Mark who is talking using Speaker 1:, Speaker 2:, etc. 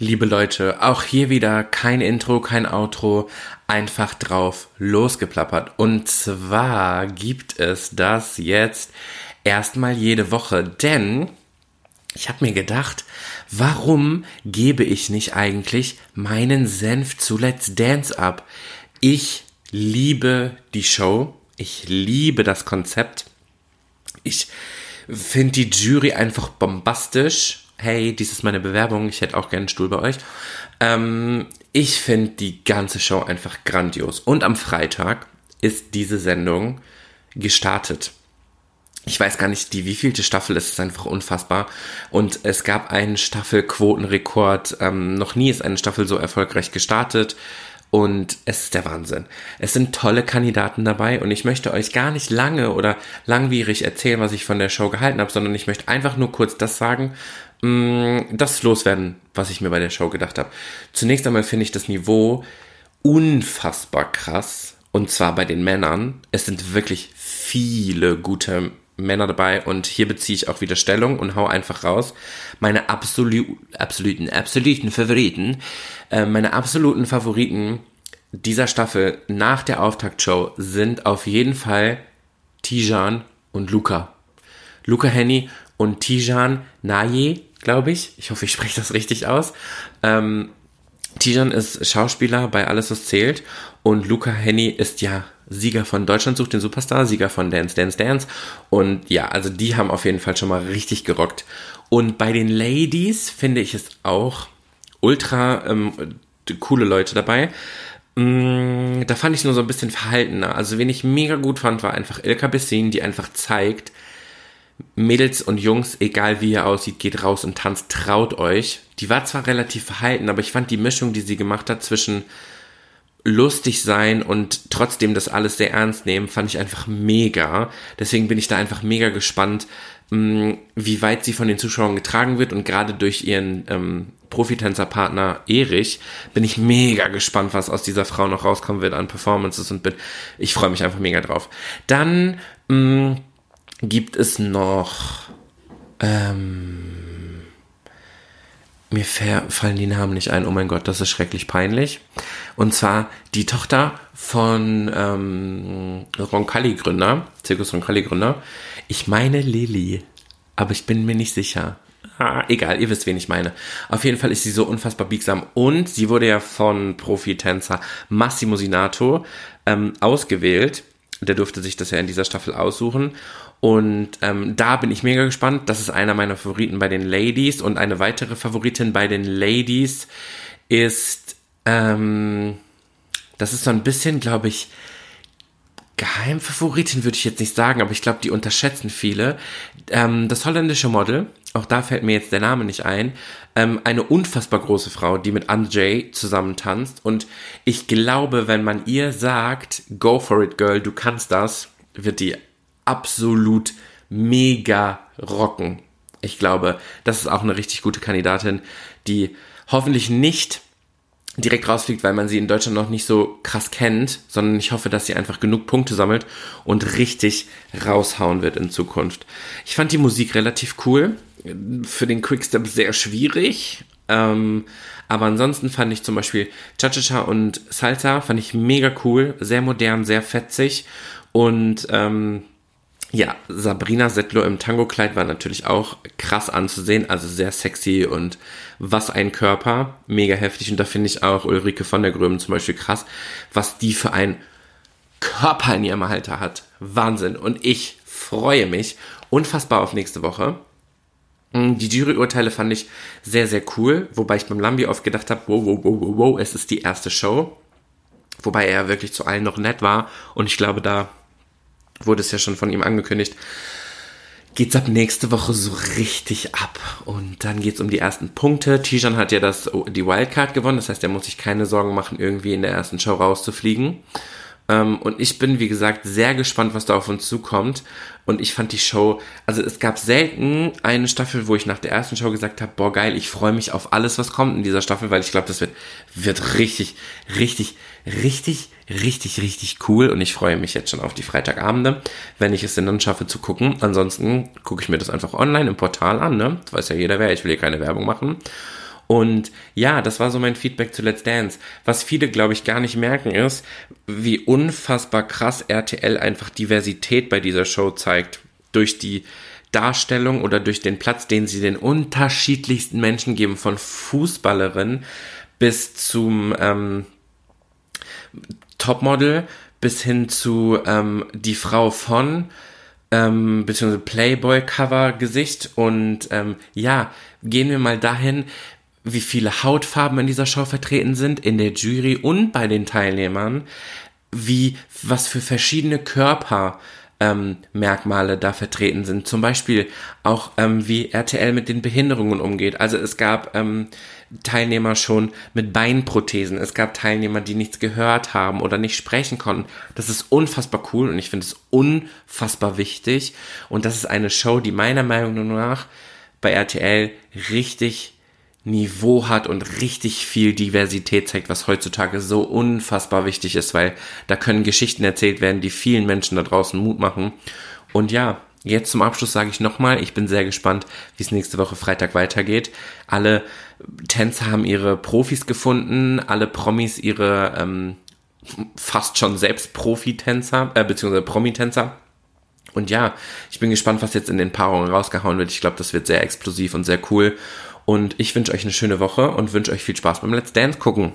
Speaker 1: Liebe Leute, auch hier wieder kein Intro, kein Outro, einfach drauf losgeplappert. Und zwar gibt es das jetzt erstmal jede Woche, denn ich habe mir gedacht, warum gebe ich nicht eigentlich meinen Senf zu Let's Dance ab? Ich liebe die Show, ich liebe das Konzept, ich finde die Jury einfach bombastisch hey, dies ist meine Bewerbung, ich hätte auch gerne einen Stuhl bei euch. Ähm, ich finde die ganze Show einfach grandios. Und am Freitag ist diese Sendung gestartet. Ich weiß gar nicht, die wievielte Staffel ist, ist einfach unfassbar. Und es gab einen Staffelquotenrekord. Ähm, noch nie ist eine Staffel so erfolgreich gestartet. Und es ist der Wahnsinn. Es sind tolle Kandidaten dabei und ich möchte euch gar nicht lange oder langwierig erzählen, was ich von der Show gehalten habe, sondern ich möchte einfach nur kurz das sagen, Mm, das loswerden, was ich mir bei der Show gedacht habe. Zunächst einmal finde ich das Niveau unfassbar krass. Und zwar bei den Männern. Es sind wirklich viele gute Männer dabei und hier beziehe ich auch wieder Stellung und hau einfach raus. Meine absolu absoluten, absoluten Favoriten, äh, meine absoluten Favoriten dieser Staffel nach der Auftaktshow sind auf jeden Fall Tijan und Luca. Luca Henny und Tijan Naye glaube ich. Ich hoffe, ich spreche das richtig aus. Ähm, Tijan ist Schauspieler bei Alles, was zählt. Und Luca Henny ist ja Sieger von Deutschland sucht den Superstar, Sieger von Dance, Dance, Dance. Und ja, also die haben auf jeden Fall schon mal richtig gerockt. Und bei den Ladies finde ich es auch ultra ähm, coole Leute dabei. Mm, da fand ich nur so ein bisschen verhaltener. Also, wen ich mega gut fand, war einfach Ilka Bessin, die einfach zeigt, Mädels und Jungs, egal wie ihr aussieht, geht raus und tanzt, traut euch. Die war zwar relativ verhalten, aber ich fand die Mischung, die sie gemacht hat zwischen lustig sein und trotzdem das alles sehr ernst nehmen, fand ich einfach mega. Deswegen bin ich da einfach mega gespannt, mm, wie weit sie von den Zuschauern getragen wird und gerade durch ihren ähm, Profitänzerpartner Erich bin ich mega gespannt, was aus dieser Frau noch rauskommen wird an Performances und bin, ich freue mich einfach mega drauf. Dann mh, mm, gibt es noch. Ähm, mir fallen die Namen nicht ein. Oh mein Gott, das ist schrecklich peinlich. Und zwar die Tochter von ähm, Roncalli-Gründer, Circus Roncalli-Gründer. Ich meine Lilly, aber ich bin mir nicht sicher. Ah, egal, ihr wisst, wen ich meine. Auf jeden Fall ist sie so unfassbar biegsam. Und sie wurde ja von Profi-Tänzer Massimo Sinato ähm, ausgewählt. Der durfte sich das ja in dieser Staffel aussuchen. Und ähm, da bin ich mega gespannt. Das ist einer meiner Favoriten bei den Ladies. Und eine weitere Favoritin bei den Ladies ist, ähm, das ist so ein bisschen, glaube ich, Geheimfavoritin würde ich jetzt nicht sagen, aber ich glaube, die unterschätzen viele. Ähm, das holländische Model, auch da fällt mir jetzt der Name nicht ein, ähm, eine unfassbar große Frau, die mit Andre zusammen tanzt. Und ich glaube, wenn man ihr sagt, go for it, girl, du kannst das, wird die absolut mega rocken. Ich glaube, das ist auch eine richtig gute Kandidatin, die hoffentlich nicht direkt rausfliegt, weil man sie in Deutschland noch nicht so krass kennt, sondern ich hoffe, dass sie einfach genug Punkte sammelt und richtig raushauen wird in Zukunft. Ich fand die Musik relativ cool, für den Quickstep sehr schwierig, ähm, aber ansonsten fand ich zum Beispiel Cha-Cha-Cha und Salsa fand ich mega cool, sehr modern, sehr fetzig und ähm, ja, Sabrina Settler im Tango-Kleid war natürlich auch krass anzusehen, also sehr sexy und was ein Körper, mega heftig. Und da finde ich auch Ulrike von der Gröben zum Beispiel krass, was die für ein Körper in ihrem Alter hat. Wahnsinn. Und ich freue mich unfassbar auf nächste Woche. Mm, die Juryurteile fand ich sehr, sehr cool, wobei ich beim Lambi oft gedacht habe, wow, wow, wow, wow, wow, es ist die erste Show. Wobei er wirklich zu allen noch nett war und ich glaube, da wurde es ja schon von ihm angekündigt, geht's ab nächste Woche so richtig ab. Und dann geht's um die ersten Punkte. Tijan hat ja das, die Wildcard gewonnen, das heißt, er muss sich keine Sorgen machen, irgendwie in der ersten Show rauszufliegen. Ähm, und ich bin, wie gesagt, sehr gespannt, was da auf uns zukommt. Und ich fand die Show, also es gab selten eine Staffel, wo ich nach der ersten Show gesagt habe, boah geil, ich freue mich auf alles, was kommt in dieser Staffel, weil ich glaube, das wird, wird richtig, richtig, richtig, richtig, richtig cool. Und ich freue mich jetzt schon auf die Freitagabende, wenn ich es denn dann schaffe zu gucken. Ansonsten gucke ich mir das einfach online im Portal an, ne? Das weiß ja jeder wer, ich will hier keine Werbung machen. Und ja, das war so mein Feedback zu Let's Dance. Was viele, glaube ich, gar nicht merken, ist, wie unfassbar krass RTL einfach Diversität bei dieser Show zeigt. Durch die Darstellung oder durch den Platz, den sie den unterschiedlichsten Menschen geben, von Fußballerin bis zum ähm, Topmodel, bis hin zu ähm, die Frau von, ähm, beziehungsweise Playboy-Cover-Gesicht. Und ähm, ja, gehen wir mal dahin, wie viele Hautfarben in dieser Show vertreten sind, in der Jury und bei den Teilnehmern, wie, was für verschiedene Körper ähm, Merkmale da vertreten sind. Zum Beispiel auch, ähm, wie RTL mit den Behinderungen umgeht. Also es gab ähm, Teilnehmer schon mit Beinprothesen. Es gab Teilnehmer, die nichts gehört haben oder nicht sprechen konnten. Das ist unfassbar cool und ich finde es unfassbar wichtig. Und das ist eine Show, die meiner Meinung nach bei RTL richtig Niveau hat und richtig viel Diversität zeigt, was heutzutage so unfassbar wichtig ist, weil da können Geschichten erzählt werden, die vielen Menschen da draußen Mut machen. Und ja, jetzt zum Abschluss sage ich nochmal, ich bin sehr gespannt, wie es nächste Woche Freitag weitergeht. Alle Tänzer haben ihre Profis gefunden, alle Promis ihre ähm, fast schon selbst Profi-Tänzer, äh, beziehungsweise Promi-Tänzer. Und ja, ich bin gespannt, was jetzt in den Paarungen rausgehauen wird. Ich glaube, das wird sehr explosiv und sehr cool. Und ich wünsche euch eine schöne Woche und wünsche euch viel Spaß beim Let's Dance gucken.